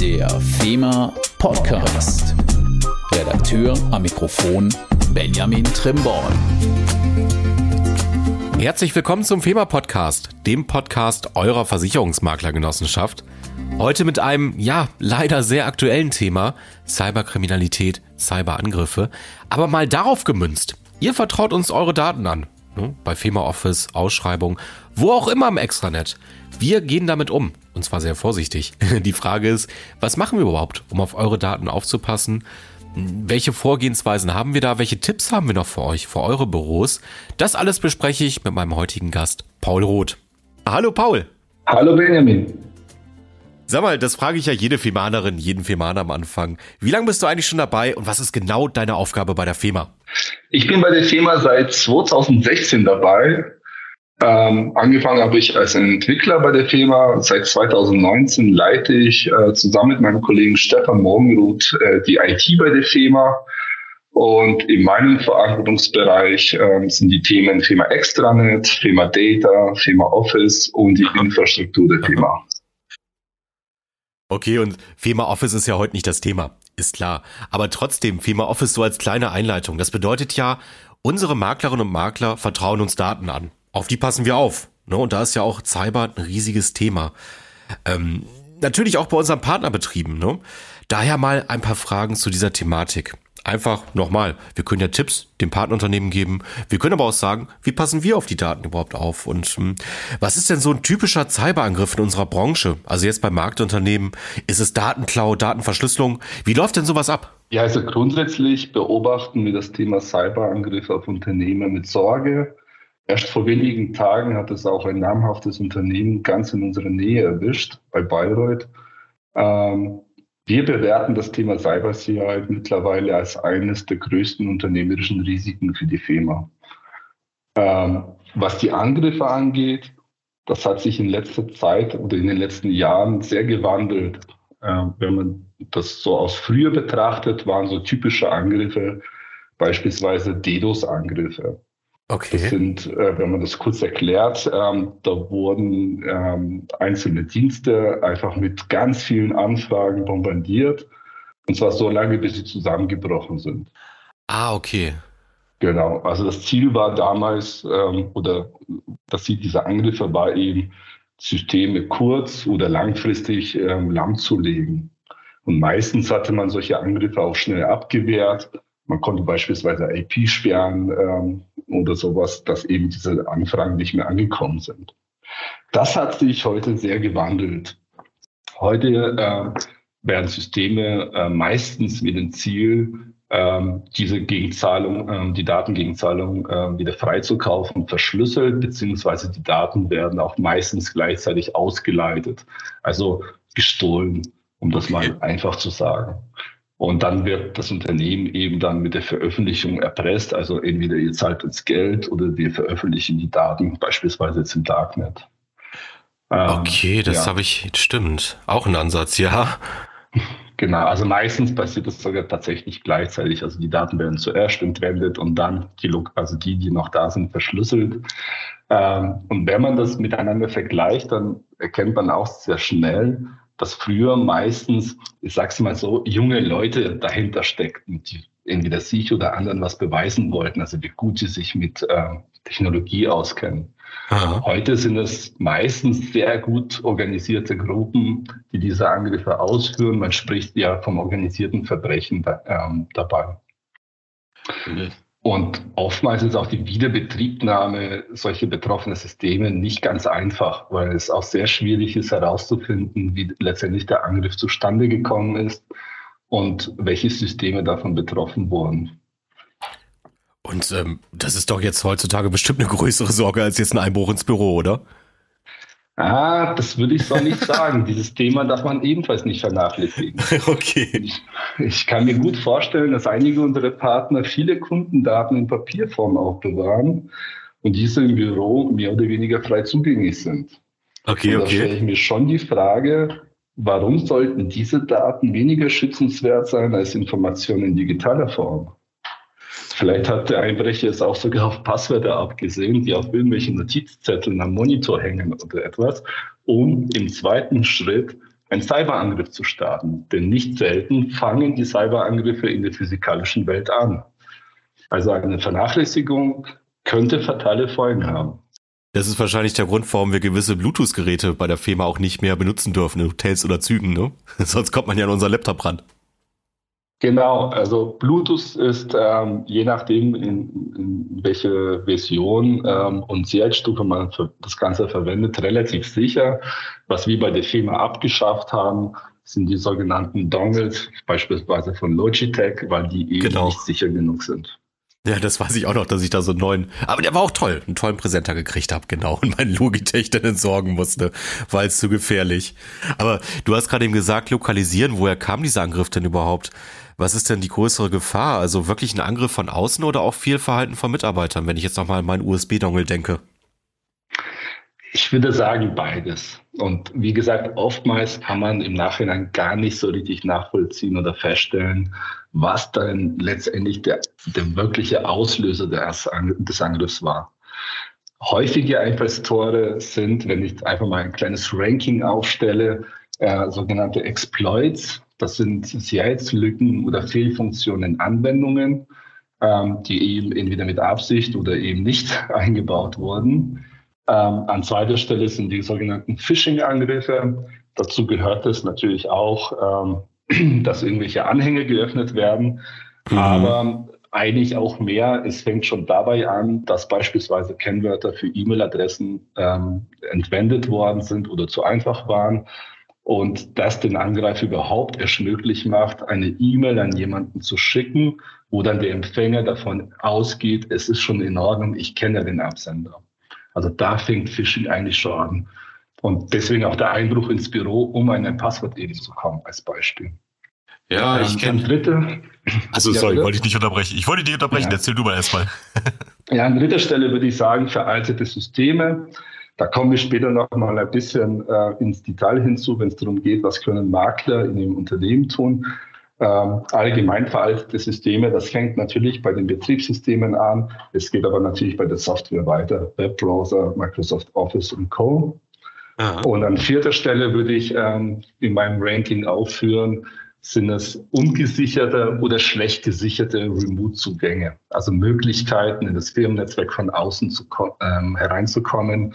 Der FEMA Podcast. Redakteur am Mikrofon Benjamin Trimborn. Herzlich willkommen zum FEMA Podcast, dem Podcast eurer Versicherungsmaklergenossenschaft. Heute mit einem, ja, leider sehr aktuellen Thema, Cyberkriminalität, Cyberangriffe, aber mal darauf gemünzt. Ihr vertraut uns eure Daten an. Ne? Bei FEMA Office, Ausschreibung, wo auch immer im Extranet. Wir gehen damit um. Und zwar sehr vorsichtig. Die Frage ist, was machen wir überhaupt, um auf eure Daten aufzupassen? Welche Vorgehensweisen haben wir da? Welche Tipps haben wir noch für euch, für eure Büros? Das alles bespreche ich mit meinem heutigen Gast, Paul Roth. Hallo Paul. Hallo Benjamin. Sag mal, das frage ich ja jede Femanerin, jeden Femaner am Anfang. Wie lange bist du eigentlich schon dabei und was ist genau deine Aufgabe bei der FEMA? Ich bin bei der FEMA seit 2016 dabei. Ähm, angefangen habe ich als Entwickler bei der Firma. Seit 2019 leite ich äh, zusammen mit meinem Kollegen Stefan Morgenruth äh, die IT bei der Firma. Und in meinem Verantwortungsbereich äh, sind die Themen Firma Extranet, Firma Data, Firma Office und die Infrastruktur der Firma. Okay, und FEMA Office ist ja heute nicht das Thema, ist klar. Aber trotzdem, FEMA Office so als kleine Einleitung. Das bedeutet ja, unsere Maklerinnen und Makler vertrauen uns Daten an. Auf die passen wir auf. Ne? Und da ist ja auch Cyber ein riesiges Thema. Ähm, natürlich auch bei unseren Partnerbetrieben. Ne? Daher mal ein paar Fragen zu dieser Thematik. Einfach nochmal, wir können ja Tipps dem Partnerunternehmen geben. Wir können aber auch sagen, wie passen wir auf die Daten überhaupt auf? Und hm, was ist denn so ein typischer Cyberangriff in unserer Branche? Also jetzt bei Marktunternehmen, ist es Datenklau, Datenverschlüsselung? Wie läuft denn sowas ab? Ja, also grundsätzlich beobachten wir das Thema Cyberangriffe auf Unternehmen mit Sorge. Erst vor wenigen Tagen hat es auch ein namhaftes Unternehmen ganz in unserer Nähe erwischt, bei Bayreuth. Ähm, wir bewerten das Thema Cybersicherheit mittlerweile als eines der größten unternehmerischen Risiken für die FEMA. Ähm, was die Angriffe angeht, das hat sich in letzter Zeit oder in den letzten Jahren sehr gewandelt. Ähm, wenn man das so aus früher betrachtet, waren so typische Angriffe beispielsweise DDoS-Angriffe. Okay. Das sind, äh, wenn man das kurz erklärt, ähm, da wurden ähm, einzelne Dienste einfach mit ganz vielen Anfragen bombardiert. Und zwar so lange, bis sie zusammengebrochen sind. Ah, okay. Genau. Also das Ziel war damals, ähm, oder das Ziel dieser Angriffe war eben, Systeme kurz- oder langfristig ähm, lahmzulegen. Und meistens hatte man solche Angriffe auch schnell abgewehrt. Man konnte beispielsweise IP sperren ähm, oder sowas, dass eben diese Anfragen nicht mehr angekommen sind. Das hat sich heute sehr gewandelt. Heute äh, werden Systeme äh, meistens mit dem Ziel, ähm, diese Gegenzahlung, äh, die Datengegenzahlung äh, wieder freizukaufen, verschlüsselt, beziehungsweise die Daten werden auch meistens gleichzeitig ausgeleitet, also gestohlen, um das mal einfach zu sagen. Und dann wird das Unternehmen eben dann mit der Veröffentlichung erpresst. Also entweder ihr zahlt uns Geld oder wir veröffentlichen die Daten, beispielsweise jetzt im Darknet. Ähm, okay, das ja. habe ich, stimmt. Auch ein Ansatz, ja. Genau, also meistens passiert das sogar tatsächlich gleichzeitig. Also die Daten werden zuerst entwendet und dann die, also die, die noch da sind, verschlüsselt. Ähm, und wenn man das miteinander vergleicht, dann erkennt man auch sehr schnell, dass früher meistens, ich sag's mal so, junge Leute dahinter steckten, die entweder sich oder anderen was beweisen wollten, also wie gut sie sich mit äh, Technologie auskennen. Aha. Heute sind es meistens sehr gut organisierte Gruppen, die diese Angriffe ausführen. Man spricht ja vom organisierten Verbrechen ähm, dabei. Mhm. Und oftmals ist auch die Wiederbetriebnahme solcher betroffener Systeme nicht ganz einfach, weil es auch sehr schwierig ist herauszufinden, wie letztendlich der Angriff zustande gekommen ist und welche Systeme davon betroffen wurden. Und ähm, das ist doch jetzt heutzutage bestimmt eine größere Sorge als jetzt ein Einbruch ins Büro, oder? Ah, das würde ich so nicht sagen. Dieses Thema darf man ebenfalls nicht vernachlässigen. Okay. Ich, ich, kann mir gut vorstellen, dass einige unserer Partner viele Kundendaten in Papierform aufbewahren und diese im Büro mehr oder weniger frei zugänglich sind. Okay, und da okay. stelle ich mir schon die Frage, warum sollten diese Daten weniger schützenswert sein als Informationen in digitaler Form? Vielleicht hat der Einbrecher es auch sogar auf Passwörter abgesehen, die auf irgendwelchen Notizzetteln am Monitor hängen oder etwas, um im zweiten Schritt einen Cyberangriff zu starten. Denn nicht selten fangen die Cyberangriffe in der physikalischen Welt an. Also eine Vernachlässigung könnte fatale Folgen haben. Das ist wahrscheinlich der Grund, warum wir gewisse Bluetooth-Geräte bei der Firma auch nicht mehr benutzen dürfen in Hotels oder Zügen, ne? Sonst kommt man ja an unser Laptop ran. Genau, also Bluetooth ist ähm, je nachdem, in, in welche Version ähm, und Sicherheitsstufe man für das Ganze verwendet, relativ sicher. Was wir bei der Firma abgeschafft haben, sind die sogenannten Dongles, beispielsweise von Logitech, weil die eben genau. nicht sicher genug sind. Ja, das weiß ich auch noch, dass ich da so einen neuen, aber der war auch toll, einen tollen Präsenter gekriegt habe, genau, und meinen Logitech dann entsorgen musste, weil es zu gefährlich. Aber du hast gerade eben gesagt, lokalisieren, woher kam dieser Angriff denn überhaupt? Was ist denn die größere Gefahr? Also wirklich ein Angriff von außen oder auch Fehlverhalten von Mitarbeitern, wenn ich jetzt nochmal an meinen USB-Dongle denke? Ich würde sagen beides. Und wie gesagt, oftmals kann man im Nachhinein gar nicht so richtig nachvollziehen oder feststellen, was dann letztendlich der, der wirkliche Auslöser des Angriffs war. Häufige Einfallstore sind, wenn ich einfach mal ein kleines Ranking aufstelle, äh, sogenannte Exploits. Das sind Sicherheitslücken oder Fehlfunktionen Anwendungen, ähm, die eben entweder mit Absicht oder eben nicht eingebaut wurden. Ähm, an zweiter Stelle sind die sogenannten Phishing-Angriffe. Dazu gehört es natürlich auch, ähm, dass irgendwelche Anhänge geöffnet werden. Mhm. Aber eigentlich auch mehr. Es fängt schon dabei an, dass beispielsweise Kennwörter für E-Mail-Adressen ähm, entwendet worden sind oder zu einfach waren. Und das den Angreifer überhaupt erst möglich macht, eine E-Mail an jemanden zu schicken, wo dann der Empfänger davon ausgeht, es ist schon in Ordnung, ich kenne den Absender. Also da fängt Phishing eigentlich schon an. Und deswegen auch der Einbruch ins Büro, um an ein Passwort eben zu kommen, als Beispiel. Ja, ähm, ich kenne. Dritte. Also, sorry, ja, wollte ich nicht unterbrechen. Ich wollte dich unterbrechen, ja. erzähl du mal erstmal. ja, an dritter Stelle würde ich sagen, veraltete Systeme. Da kommen wir später noch mal ein bisschen äh, ins Detail hinzu, wenn es darum geht, was können Makler in dem Unternehmen tun ähm, allgemein veraltete Systeme. Das fängt natürlich bei den Betriebssystemen an. Es geht aber natürlich bei der Software weiter. Webbrowser, Microsoft Office und Co. Aha. Und an vierter Stelle würde ich ähm, in meinem Ranking aufführen, sind es ungesicherte oder schlecht gesicherte Remote-Zugänge. Also Möglichkeiten, in das Firmennetzwerk von außen zu, ähm, hereinzukommen,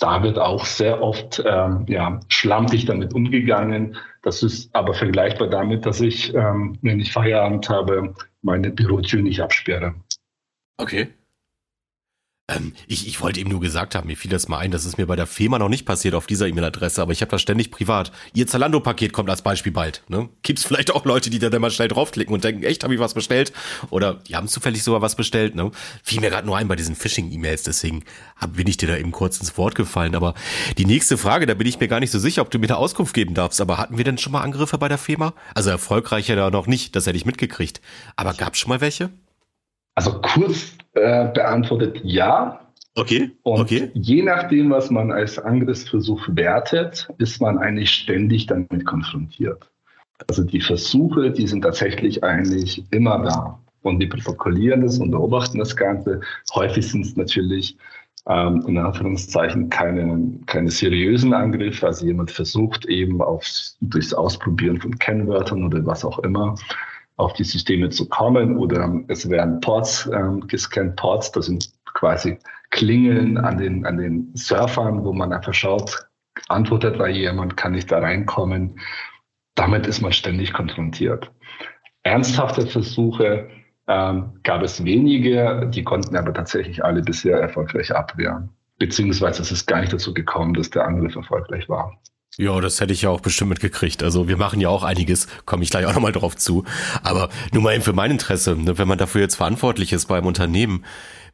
da wird auch sehr oft ähm, ja, schlampig damit umgegangen. Das ist aber vergleichbar damit, dass ich, ähm, wenn ich Feierabend habe, meine Bürotür nicht absperre. Okay. Ähm, ich, ich wollte eben nur gesagt haben, mir fiel das mal ein, das ist mir bei der Firma noch nicht passiert auf dieser E-Mail-Adresse, aber ich habe das ständig privat. Ihr Zalando-Paket kommt als Beispiel bald. Ne? Gibt vielleicht auch Leute, die da dann mal schnell draufklicken und denken, echt, habe ich was bestellt? Oder die haben zufällig sogar was bestellt. Ne? Fiel mir gerade nur ein bei diesen Phishing-E-Mails, deswegen hab, bin ich dir da eben kurz ins Wort gefallen. Aber die nächste Frage, da bin ich mir gar nicht so sicher, ob du mir da Auskunft geben darfst. Aber hatten wir denn schon mal Angriffe bei der Firma? Also erfolgreicher da noch nicht, das hätte ich mitgekriegt. Aber gab es schon mal welche? Also kurz äh, beantwortet ja. Okay. Und okay. je nachdem, was man als Angriffsversuch wertet, ist man eigentlich ständig damit konfrontiert. Also die Versuche, die sind tatsächlich eigentlich immer da. Und wir protokollieren das und beobachten das Ganze. Häufig sind es natürlich ähm, in Anführungszeichen keine, keine seriösen Angriffe. Also jemand versucht eben auf, durchs Ausprobieren von Kennwörtern oder was auch immer auf die Systeme zu kommen oder es werden Ports ähm, gescannt. Ports, das sind quasi Klingeln an den, an den Surfern, wo man einfach schaut, antwortet da jemand, kann ich da reinkommen. Damit ist man ständig konfrontiert. Ernsthafte Versuche ähm, gab es wenige, die konnten aber tatsächlich alle bisher erfolgreich abwehren. Beziehungsweise es ist gar nicht dazu gekommen, dass der Angriff erfolgreich war. Ja, das hätte ich ja auch bestimmt mitgekriegt. Also wir machen ja auch einiges, komme ich gleich auch nochmal drauf zu. Aber nur mal eben für mein Interesse, ne, wenn man dafür jetzt verantwortlich ist beim Unternehmen,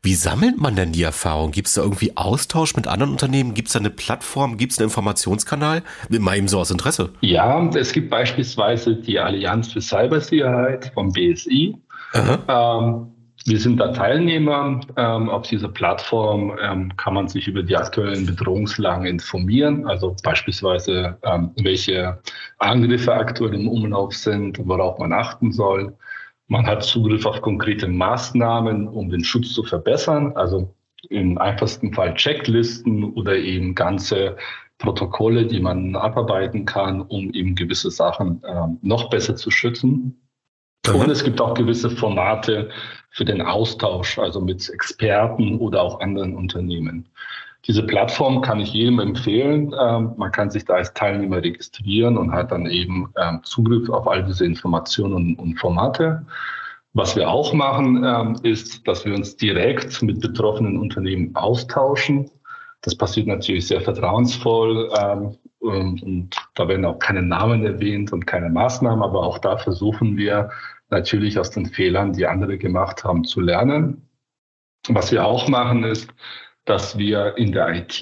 wie sammelt man denn die Erfahrung? Gibt es da irgendwie Austausch mit anderen Unternehmen? Gibt es da eine Plattform? Gibt es einen Informationskanal? Mal eben so aus Interesse. Ja, es gibt beispielsweise die Allianz für Cybersicherheit vom BSI. Ähm, wir sind da Teilnehmer. Ähm, auf dieser Plattform ähm, kann man sich über die aktuellen Bedrohungslagen informieren, also beispielsweise, ähm, welche Angriffe aktuell im Umlauf sind, worauf man achten soll. Man hat Zugriff auf konkrete Maßnahmen, um den Schutz zu verbessern, also im einfachsten Fall Checklisten oder eben ganze Protokolle, die man abarbeiten kann, um eben gewisse Sachen äh, noch besser zu schützen. Mhm. Und es gibt auch gewisse Formate für den Austausch, also mit Experten oder auch anderen Unternehmen. Diese Plattform kann ich jedem empfehlen. Ähm, man kann sich da als Teilnehmer registrieren und hat dann eben ähm, Zugriff auf all diese Informationen und, Formate. Was wir auch machen, ähm, ist, dass wir uns direkt mit betroffenen Unternehmen austauschen. Das passiert natürlich sehr vertrauensvoll und da werden auch keine Namen erwähnt und keine Maßnahmen, aber auch da versuchen wir natürlich aus den Fehlern, die andere gemacht haben, zu lernen. Was wir auch machen, ist, dass wir in der IT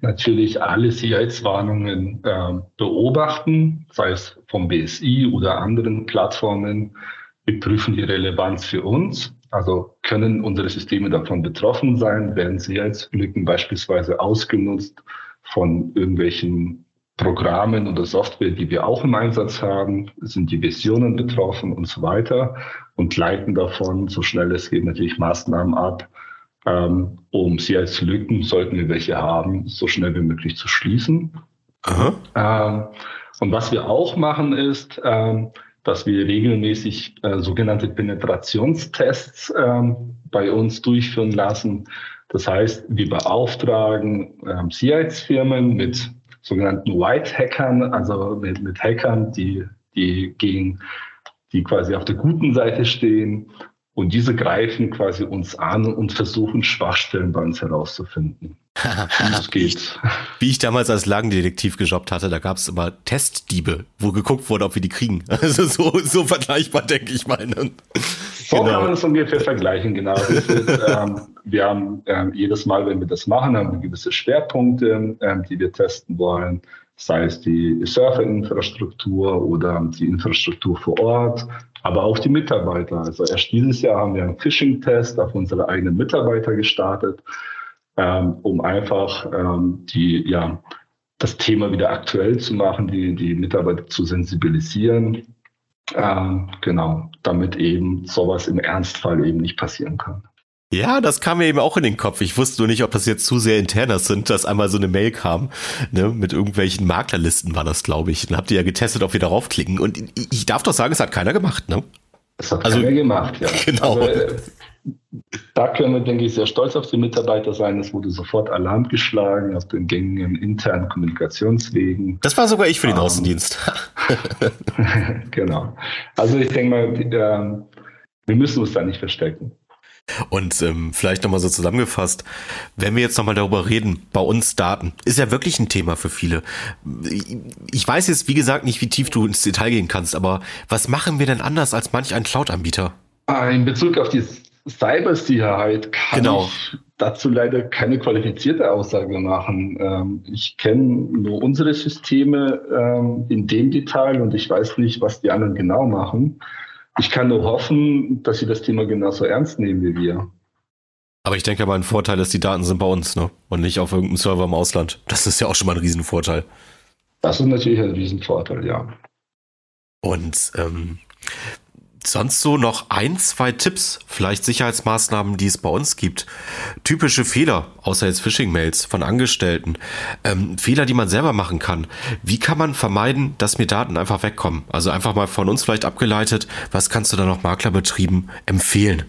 natürlich alle Sicherheitswarnungen äh, beobachten, sei es vom BSI oder anderen Plattformen. Wir prüfen die Relevanz für uns. Also können unsere Systeme davon betroffen sein? Werden Sicherheitslücken beispielsweise ausgenutzt von irgendwelchen Programmen oder Software, die wir auch im Einsatz haben? Sind die Versionen betroffen und so weiter? Und leiten davon, so schnell es geht, natürlich Maßnahmen ab, ähm, um sie als Lücken, sollten wir welche haben, so schnell wie möglich zu schließen. Ähm, und was wir auch machen ist, ähm, dass wir regelmäßig äh, sogenannte Penetrationstests ähm, bei uns durchführen lassen. Das heißt, wir beauftragen ähm, Sicherheitsfirmen mit sogenannten White Hackern, also mit, mit Hackern, die, die gegen die quasi auf der guten Seite stehen und diese greifen quasi uns an und versuchen Schwachstellen bei uns herauszufinden. das geht. Wie ich damals als Lagendetektiv gejobbt hatte, da gab es immer Testdiebe, wo geguckt wurde, ob wir die kriegen. Also so, so vergleichbar, denke ich mal. Ne? So genau. kann man das ungefähr vergleichen, genau. Ist, ähm, wir haben ähm, jedes Mal, wenn wir das machen, haben wir gewisse Schwerpunkte, ähm, die wir testen wollen sei es die Serverinfrastruktur oder die Infrastruktur vor Ort, aber auch die Mitarbeiter. Also erst dieses Jahr haben wir einen Phishing-Test auf unsere eigenen Mitarbeiter gestartet, ähm, um einfach ähm, die, ja, das Thema wieder aktuell zu machen, die, die Mitarbeiter zu sensibilisieren. Ähm, genau, damit eben sowas im Ernstfall eben nicht passieren kann. Ja, das kam mir eben auch in den Kopf. Ich wusste nur nicht, ob das jetzt zu sehr interner sind, dass einmal so eine Mail kam, ne, mit irgendwelchen Maklerlisten war das, glaube ich. Dann habt ihr ja getestet, ob wir darauf klicken. Und ich darf doch sagen, es hat keiner gemacht, ne? Es hat also, keiner gemacht, ja. Genau. Also, äh, da können wir, denke ich, sehr stolz auf die Mitarbeiter sein. Es wurde sofort Alarm geschlagen auf den gängigen internen Kommunikationswegen. Das war sogar ich für den ähm, Außendienst. genau. Also ich denke mal, äh, wir müssen uns da nicht verstecken. Und ähm, vielleicht nochmal so zusammengefasst, wenn wir jetzt nochmal darüber reden, bei uns Daten, ist ja wirklich ein Thema für viele. Ich weiß jetzt, wie gesagt, nicht, wie tief du ins Detail gehen kannst, aber was machen wir denn anders als manch ein Cloud-Anbieter? In Bezug auf die Cybersicherheit kann genau. ich dazu leider keine qualifizierte Aussage machen. Ähm, ich kenne nur unsere Systeme ähm, in dem Detail und ich weiß nicht, was die anderen genau machen. Ich kann nur hoffen, dass sie das Thema genauso ernst nehmen wie wir. Aber ich denke mal, ein Vorteil ist, die Daten sind bei uns, ne? Und nicht auf irgendeinem Server im Ausland. Das ist ja auch schon mal ein Riesenvorteil. Das ist natürlich ein Riesenvorteil, ja. Und ähm, sonst so noch ein, zwei Tipps, vielleicht Sicherheitsmaßnahmen, die es bei uns gibt. Typische Fehler, außer jetzt Phishing-Mails von Angestellten. Ähm, Fehler, die man selber machen kann. Wie kann man vermeiden, dass mir Daten einfach wegkommen? Also einfach mal von uns vielleicht abgeleitet, was kannst du da noch Maklerbetrieben empfehlen?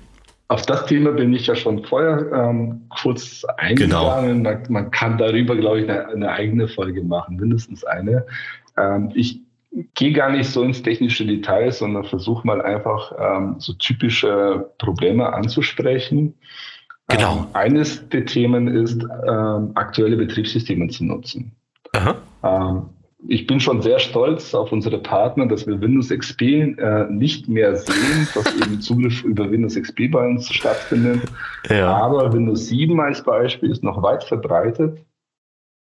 Auf das Thema bin ich ja schon vorher ähm, kurz eingegangen. Genau. Man, man, kann darüber, glaube ich, eine, eine eigene Folge machen, mindestens eine. Ähm, ich gehe gar nicht so ins technische Detail, sondern versuche mal einfach ähm, so typische Probleme anzusprechen. Genau. Ähm, eines der Themen ist, ähm, aktuelle Betriebssysteme zu nutzen. Ähm, ich bin schon sehr stolz auf unsere Partner, dass wir Windows XP äh, nicht mehr sehen, dass eben Zugriff über Windows XP bei uns stattfindet. Ja. Aber Windows 7 als Beispiel ist noch weit verbreitet.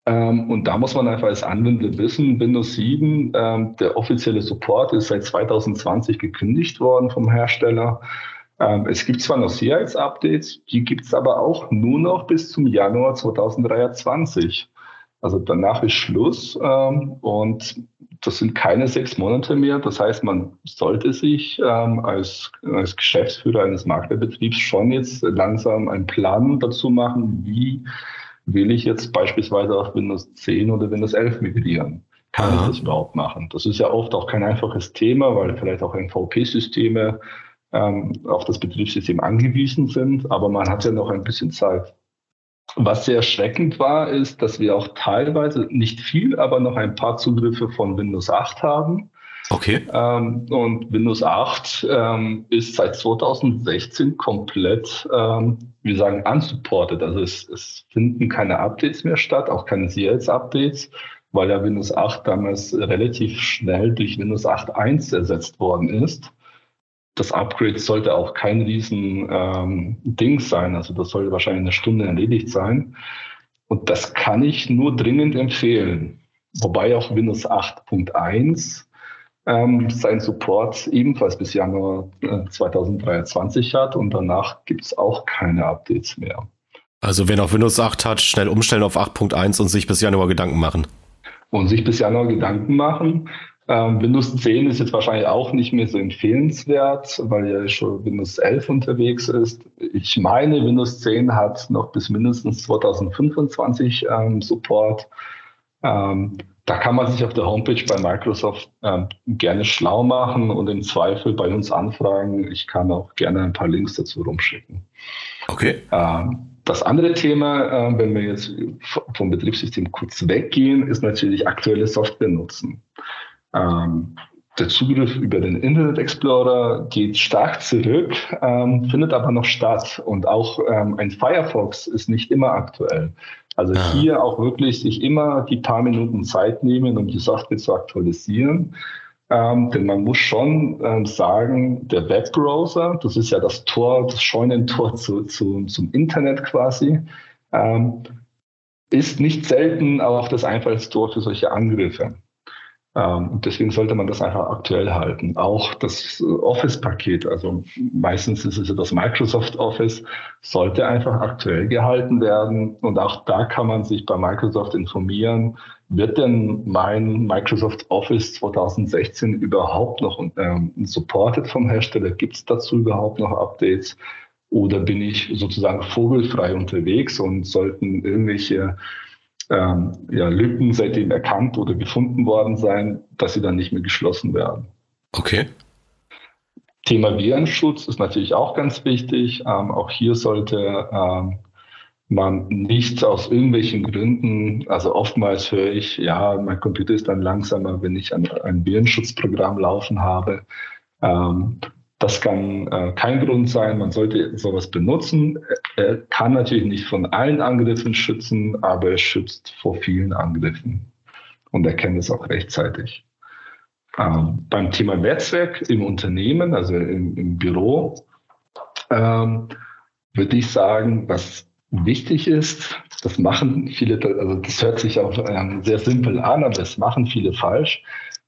Ähm, und da muss man einfach als Anwender wissen, Windows 7, ähm, der offizielle Support ist seit 2020 gekündigt worden vom Hersteller. Ähm, es gibt zwar noch Sicherheitsupdates, die gibt es aber auch nur noch bis zum Januar 2023. Also danach ist Schluss ähm, und das sind keine sechs Monate mehr. Das heißt, man sollte sich ähm, als, als Geschäftsführer eines Maklerbetriebs schon jetzt langsam einen Plan dazu machen, wie will ich jetzt beispielsweise auf Windows 10 oder Windows 11 migrieren? Kann Aha. ich das überhaupt machen? Das ist ja oft auch kein einfaches Thema, weil vielleicht auch MVP-Systeme ähm, auf das Betriebssystem angewiesen sind, aber man hat ja noch ein bisschen Zeit. Was sehr erschreckend war, ist, dass wir auch teilweise, nicht viel, aber noch ein paar Zugriffe von Windows 8 haben. Okay. Ähm, und Windows 8 ähm, ist seit 2016 komplett, ähm, wir sagen, unsupported. Also es, es finden keine Updates mehr statt, auch keine CLS-Updates, weil ja Windows 8 damals relativ schnell durch Windows 8.1 ersetzt worden ist das Upgrade sollte auch kein riesen ähm, sein. Also das sollte wahrscheinlich eine Stunde erledigt sein. Und das kann ich nur dringend empfehlen. Wobei auch Windows 8.1 ähm, seinen Support ebenfalls bis Januar äh, 2023 hat und danach gibt es auch keine Updates mehr. Also wer noch Windows 8 hat, schnell umstellen auf 8.1 und sich bis Januar Gedanken machen. Und sich bis Januar Gedanken machen. Ähm, Windows 10 ist jetzt wahrscheinlich auch nicht mehr so empfehlenswert, weil ja schon Windows 11 unterwegs ist. Ich meine, Windows 10 hat noch bis mindestens 2025 ähm, Support. Ähm, da kann man sich auf der Homepage bei Microsoft ähm, gerne schlau machen und im Zweifel bei uns anfragen. Ich kann auch gerne ein paar Links dazu rumschicken. Okay. Ähm, das andere Thema, äh, wenn wir jetzt vom Betriebssystem kurz weggehen, ist natürlich aktuelle Software nutzen. Ähm, der Zugriff über den Internet Explorer geht stark zurück, ähm, findet aber noch statt. Und auch ähm, ein Firefox ist nicht immer aktuell. Also ja. hier auch wirklich sich immer die paar Minuten Zeit nehmen, um die Software zu aktualisieren. Ähm, denn man muss schon ähm, sagen, der Webbrowser, das ist ja das Tor, das Scheunentor zu, zu, zum Internet quasi, ähm, ist nicht selten auch das Einfallstor für solche Angriffe. Ähm, und deswegen sollte man das einfach aktuell halten. Auch das Office-Paket, also meistens ist es ja das Microsoft Office, sollte einfach aktuell gehalten werden. Und auch da kann man sich bei Microsoft informieren, wird denn mein Microsoft Office 2016 überhaupt noch ähm, supported vom Hersteller? Gibt es dazu überhaupt noch Updates? Oder bin ich sozusagen vogelfrei unterwegs und sollten irgendwelche ähm, ja, Lücken seitdem erkannt oder gefunden worden sein, dass sie dann nicht mehr geschlossen werden. Okay. Thema Virenschutz ist natürlich auch ganz wichtig. Ähm, auch hier sollte ähm, man nicht aus irgendwelchen Gründen, also oftmals höre ich, ja, mein Computer ist dann langsamer, wenn ich ein, ein Virenschutzprogramm laufen habe. Ähm, das kann äh, kein Grund sein. Man sollte sowas benutzen. Er kann natürlich nicht von allen Angriffen schützen, aber er schützt vor vielen Angriffen und erkennt es auch rechtzeitig. Ähm, beim Thema Netzwerk im Unternehmen, also im, im Büro, ähm, würde ich sagen, was wichtig ist, das machen viele, also das hört sich auch ähm, sehr simpel an, aber das machen viele falsch,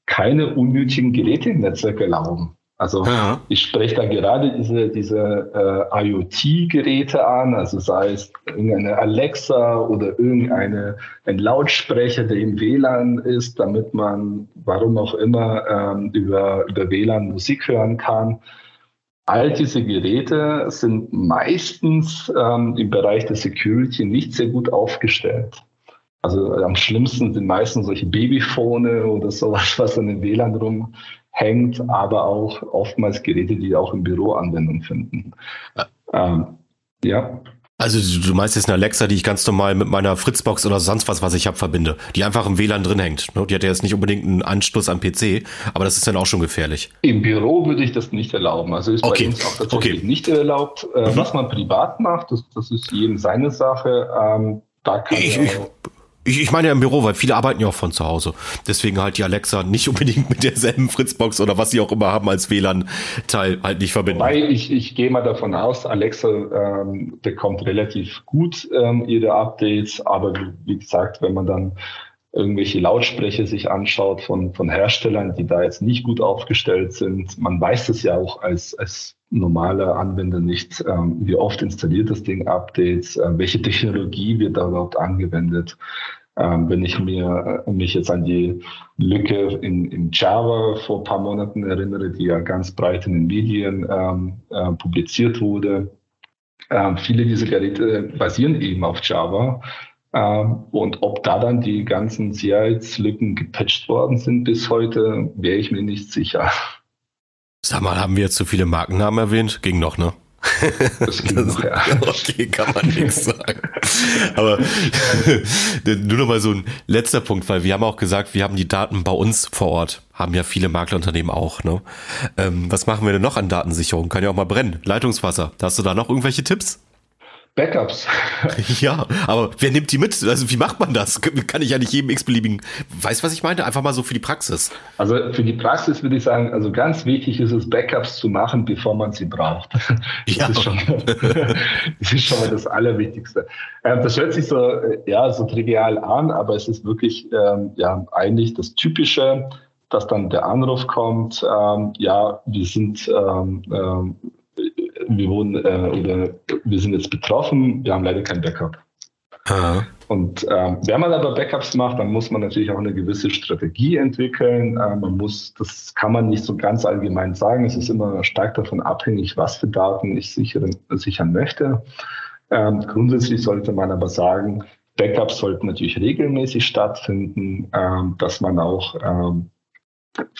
keine unnötigen Geräte im Netzwerk erlauben. Also ja. ich spreche da gerade diese, diese äh, IoT-Geräte an, also sei es irgendeine Alexa oder irgendeine ein Lautsprecher, der im WLAN ist, damit man, warum auch immer, ähm, über, über WLAN Musik hören kann. All diese Geräte sind meistens ähm, im Bereich der Security nicht sehr gut aufgestellt. Also am schlimmsten sind meistens solche Babyphone oder sowas, was an den WLAN rum hängt, aber auch oftmals Geräte, die auch im Büro Anwendung finden. Ähm, ja. Also du meinst jetzt eine Alexa, die ich ganz normal mit meiner Fritzbox oder sonst was, was ich habe, verbinde, die einfach im WLAN drin hängt. Ne? Die hat ja jetzt nicht unbedingt einen Anschluss am PC, aber das ist dann auch schon gefährlich. Im Büro würde ich das nicht erlauben. Also ist okay. bei uns auch tatsächlich okay. nicht erlaubt. Äh, mhm. Was man privat macht, das, das ist jedem seine Sache. Ähm, da kann ich, ich, ich, ich meine ja im Büro, weil viele arbeiten ja auch von zu Hause. Deswegen halt die Alexa nicht unbedingt mit derselben Fritzbox oder was sie auch immer haben als WLAN-Teil halt nicht verbinden. Wobei ich, ich gehe mal davon aus, Alexa ähm, bekommt relativ gut ähm, ihre Updates, aber wie, wie gesagt, wenn man dann irgendwelche Lautsprecher sich anschaut von, von Herstellern, die da jetzt nicht gut aufgestellt sind. Man weiß es ja auch als, als normaler Anwender nicht, ähm, wie oft installiert das Ding Updates, äh, welche Technologie wird da überhaupt angewendet. Ähm, wenn ich mir äh, mich jetzt an die Lücke in, in Java vor ein paar Monaten erinnere, die ja ganz breit in den Medien ähm, äh, publiziert wurde. Ähm, viele dieser Geräte basieren eben auf Java und ob da dann die ganzen Sicherheitslücken gepatcht worden sind bis heute, wäre ich mir nicht sicher. Sag mal, haben wir jetzt zu viele Markennamen erwähnt? Ging noch, ne? Das ging noch, ja. Okay, kann man nichts sagen. Aber nur noch mal so ein letzter Punkt, weil wir haben auch gesagt, wir haben die Daten bei uns vor Ort. Haben ja viele Maklerunternehmen auch, ne? Ähm, was machen wir denn noch an Datensicherung? Kann ja auch mal brennen. Leitungswasser. Hast du da noch irgendwelche Tipps? Backups. Ja, aber wer nimmt die mit? Also wie macht man das? Kann ich ja nicht jedem x-beliebigen, weiß was ich meine? Einfach mal so für die Praxis. Also für die Praxis würde ich sagen, also ganz wichtig ist es, Backups zu machen, bevor man sie braucht. Das, ja. ist, schon, das ist schon mal das Allerwichtigste. Ähm, das hört sich so, äh, ja, so trivial an, aber es ist wirklich, ähm, ja, eigentlich das Typische, dass dann der Anruf kommt, ähm, ja, wir sind, ähm, ähm, wir wurden äh, oder wir sind jetzt betroffen, wir haben leider kein Backup. Aha. Und ähm, wenn man aber Backups macht, dann muss man natürlich auch eine gewisse Strategie entwickeln. Äh, man muss, das kann man nicht so ganz allgemein sagen. Es ist immer stark davon abhängig, was für Daten ich sichern, sichern möchte. Ähm, grundsätzlich sollte man aber sagen, Backups sollten natürlich regelmäßig stattfinden, ähm, dass man auch ähm,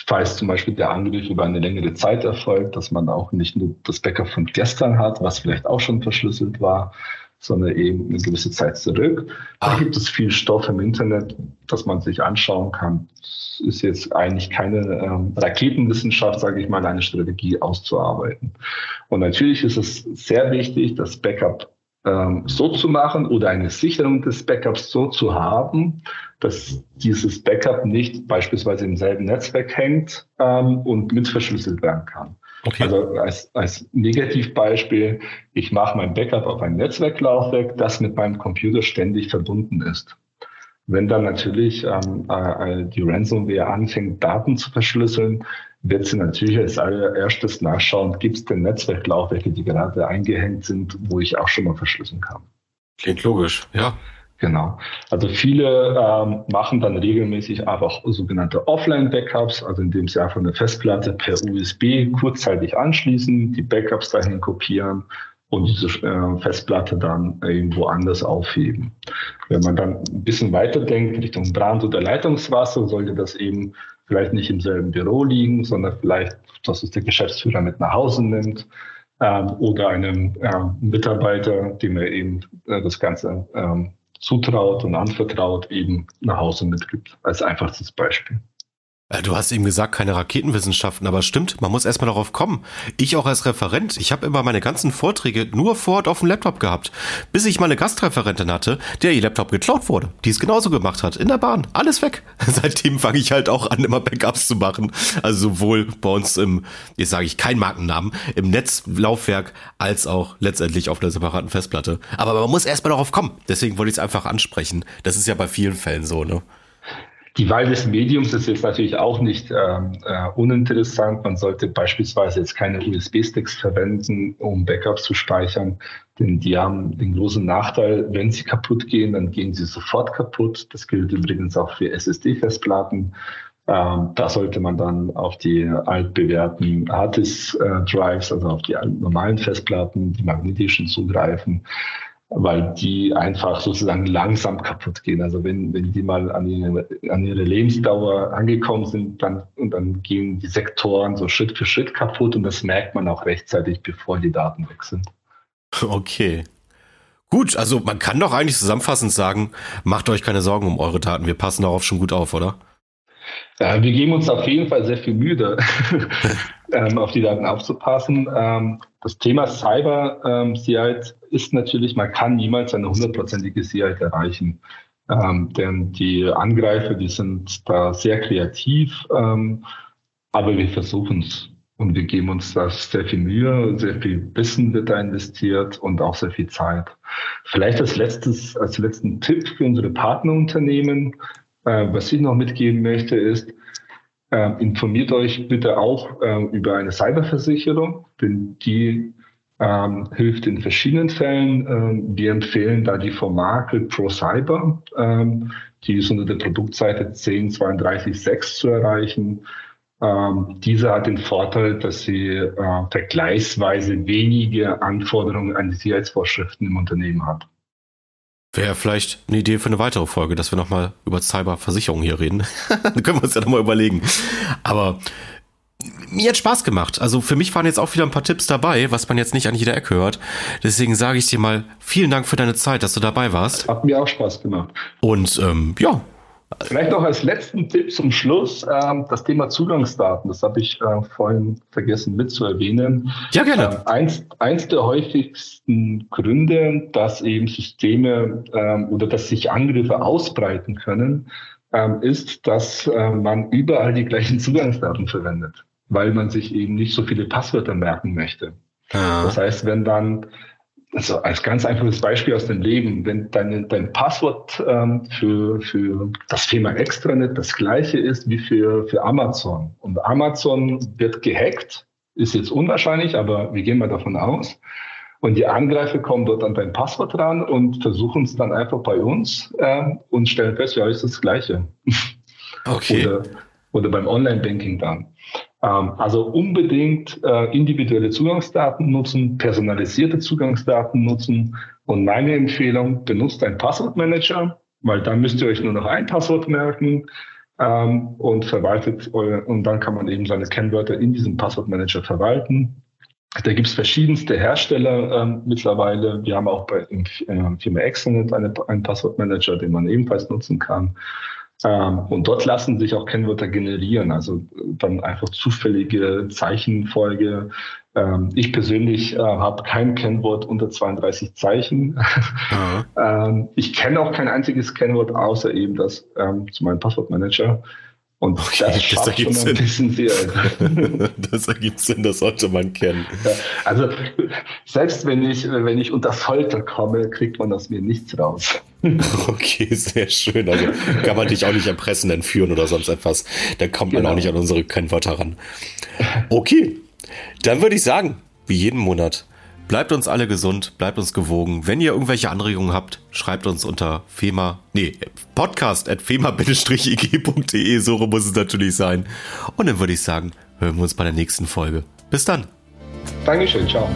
falls zum Beispiel der Angriff über eine längere Zeit erfolgt, dass man auch nicht nur das Backup von gestern hat, was vielleicht auch schon verschlüsselt war, sondern eben eine gewisse Zeit zurück. Da ah. gibt es viel Stoff im Internet, das man sich anschauen kann. Es ist jetzt eigentlich keine ähm, Raketenwissenschaft, sage ich mal, eine Strategie auszuarbeiten. Und natürlich ist es sehr wichtig, das Backup ähm, so zu machen oder eine Sicherung des Backups so zu haben, dass dieses Backup nicht beispielsweise im selben Netzwerk hängt ähm, und mitverschlüsselt werden kann. Okay. Also als, als Negativbeispiel, ich mache mein Backup auf ein Netzwerklaufwerk, das mit meinem Computer ständig verbunden ist. Wenn dann natürlich ähm, äh, die Ransomware anfängt, Daten zu verschlüsseln, wird sie natürlich als allererstes nachschauen, gibt es denn Netzwerklaufwerke, die gerade eingehängt sind, wo ich auch schon mal verschlüsseln kann. Klingt logisch, ja. Genau. Also viele ähm, machen dann regelmäßig einfach sogenannte Offline-Backups, also indem sie einfach eine Festplatte per USB kurzzeitig anschließen, die Backups dahin kopieren und diese äh, Festplatte dann irgendwo anders aufheben. Wenn man dann ein bisschen weiter denkt Richtung Brand- oder Leitungswasser, sollte das eben vielleicht nicht im selben Büro liegen, sondern vielleicht, dass es der Geschäftsführer mit nach Hause nimmt ähm, oder einem äh, Mitarbeiter, dem er eben äh, das Ganze ähm, zutraut und anvertraut, eben nach Hause mitgibt, als einfachstes Beispiel. Äh, du hast eben gesagt, keine Raketenwissenschaften, aber stimmt, man muss erstmal darauf kommen. Ich auch als Referent, ich habe immer meine ganzen Vorträge nur vor Ort auf dem Laptop gehabt, bis ich mal eine Gastreferentin hatte, der ihr Laptop geklaut wurde, die es genauso gemacht hat, in der Bahn, alles weg. Seitdem fange ich halt auch an, immer Backups zu machen. Also sowohl bei uns im, jetzt sage ich kein Markennamen, im Netzlaufwerk, als auch letztendlich auf einer separaten Festplatte. Aber man muss erstmal darauf kommen. Deswegen wollte ich es einfach ansprechen. Das ist ja bei vielen Fällen so, ne? Die Wahl des Mediums ist jetzt natürlich auch nicht ähm, äh, uninteressant. Man sollte beispielsweise jetzt keine USB-Sticks verwenden, um Backups zu speichern, denn die haben den großen Nachteil, wenn sie kaputt gehen, dann gehen sie sofort kaputt. Das gilt übrigens auch für SSD-Festplatten. Ähm, da sollte man dann auf die altbewährten Harddisk-Drives, also auf die normalen Festplatten, die magnetischen zugreifen weil die einfach sozusagen langsam kaputt gehen. Also wenn, wenn die mal an ihre, an ihre Lebensdauer angekommen sind, dann, und dann gehen die Sektoren so Schritt für Schritt kaputt und das merkt man auch rechtzeitig, bevor die Daten weg sind. Okay. Gut, also man kann doch eigentlich zusammenfassend sagen, macht euch keine Sorgen um eure Daten, wir passen darauf schon gut auf, oder? Ja, wir geben uns auf jeden Fall sehr viel Mühe, ähm, auf die Daten aufzupassen. Ähm, das Thema Cyber-Sicherheit ähm, ist natürlich, man kann niemals eine hundertprozentige Sicherheit erreichen. Ähm, denn die Angreifer, die sind da sehr kreativ, ähm, aber wir versuchen es. Und wir geben uns da sehr viel Mühe, sehr viel Wissen wird da investiert und auch sehr viel Zeit. Vielleicht als letztes, als letzten Tipp für unsere Partnerunternehmen, äh, was ich noch mitgeben möchte, ist, äh, informiert euch bitte auch äh, über eine Cyberversicherung, denn die ähm, hilft in verschiedenen Fällen. Ähm, wir empfehlen da die von Marke Pro Cyber, ähm, die ist unter der Produktseite 10326 zu erreichen. Ähm, diese hat den Vorteil, dass sie äh, vergleichsweise wenige Anforderungen an die Sicherheitsvorschriften im Unternehmen hat. Wäre vielleicht eine Idee für eine weitere Folge, dass wir nochmal über Cyberversicherung hier reden. Dann können wir uns ja nochmal überlegen. Aber mir hat Spaß gemacht. Also für mich waren jetzt auch wieder ein paar Tipps dabei, was man jetzt nicht an jeder Ecke hört. Deswegen sage ich dir mal vielen Dank für deine Zeit, dass du dabei warst. Hat mir auch Spaß gemacht. Und ähm, ja. Vielleicht noch als letzten Tipp zum Schluss ähm, das Thema Zugangsdaten. Das habe ich äh, vorhin vergessen mitzuerwähnen. Ja, gerne. Äh, eins, eins der häufigsten Gründe, dass eben Systeme ähm, oder dass sich Angriffe ausbreiten können, ähm, ist, dass äh, man überall die gleichen Zugangsdaten verwendet weil man sich eben nicht so viele Passwörter merken möchte. Ja. Das heißt, wenn dann, also als ganz einfaches Beispiel aus dem Leben, wenn dein, dein Passwort ähm, für, für das Thema Extranet das gleiche ist wie für, für Amazon und Amazon wird gehackt, ist jetzt unwahrscheinlich, aber wir gehen mal davon aus. Und die Angreifer kommen dort an dein Passwort ran und versuchen es dann einfach bei uns äh, und stellen fest, ja, ist das Gleiche. Okay. Oder, oder beim Online-Banking dann. Ähm, also unbedingt äh, individuelle Zugangsdaten nutzen, personalisierte Zugangsdaten nutzen. Und meine Empfehlung, benutzt einen Passwortmanager, weil dann müsst ihr euch nur noch ein Passwort merken ähm, und verwaltet eure, und dann kann man eben seine Kennwörter in diesem Passwortmanager verwalten. Da gibt es verschiedenste Hersteller ähm, mittlerweile. Wir haben auch bei äh, Firma Exonet eine, einen Passwortmanager, den man ebenfalls nutzen kann. Ähm, und dort lassen sich auch Kennwörter generieren, also dann einfach zufällige Zeichenfolge. Ähm, ich persönlich äh, habe kein Kennwort unter 32 Zeichen. ähm, ich kenne auch kein einziges Kennwort außer eben das ähm, zu meinem Passwortmanager. Und okay, das, das ergibt schon ein bisschen sehr. das ergibt Sinn, das sollte man kennen. Ja, also selbst wenn ich, wenn ich unter Folter komme, kriegt man aus mir nichts raus. Okay, sehr schön. Also kann man dich auch nicht erpressen, entführen oder sonst etwas. Da kommt genau. man auch nicht an unsere Kennwörter ran. Okay, dann würde ich sagen, wie jeden Monat, bleibt uns alle gesund, bleibt uns gewogen. Wenn ihr irgendwelche Anregungen habt, schreibt uns unter FEMA, nee, podcast at fema-ig.de, so muss es natürlich sein. Und dann würde ich sagen, hören wir uns bei der nächsten Folge. Bis dann. Dankeschön, ciao.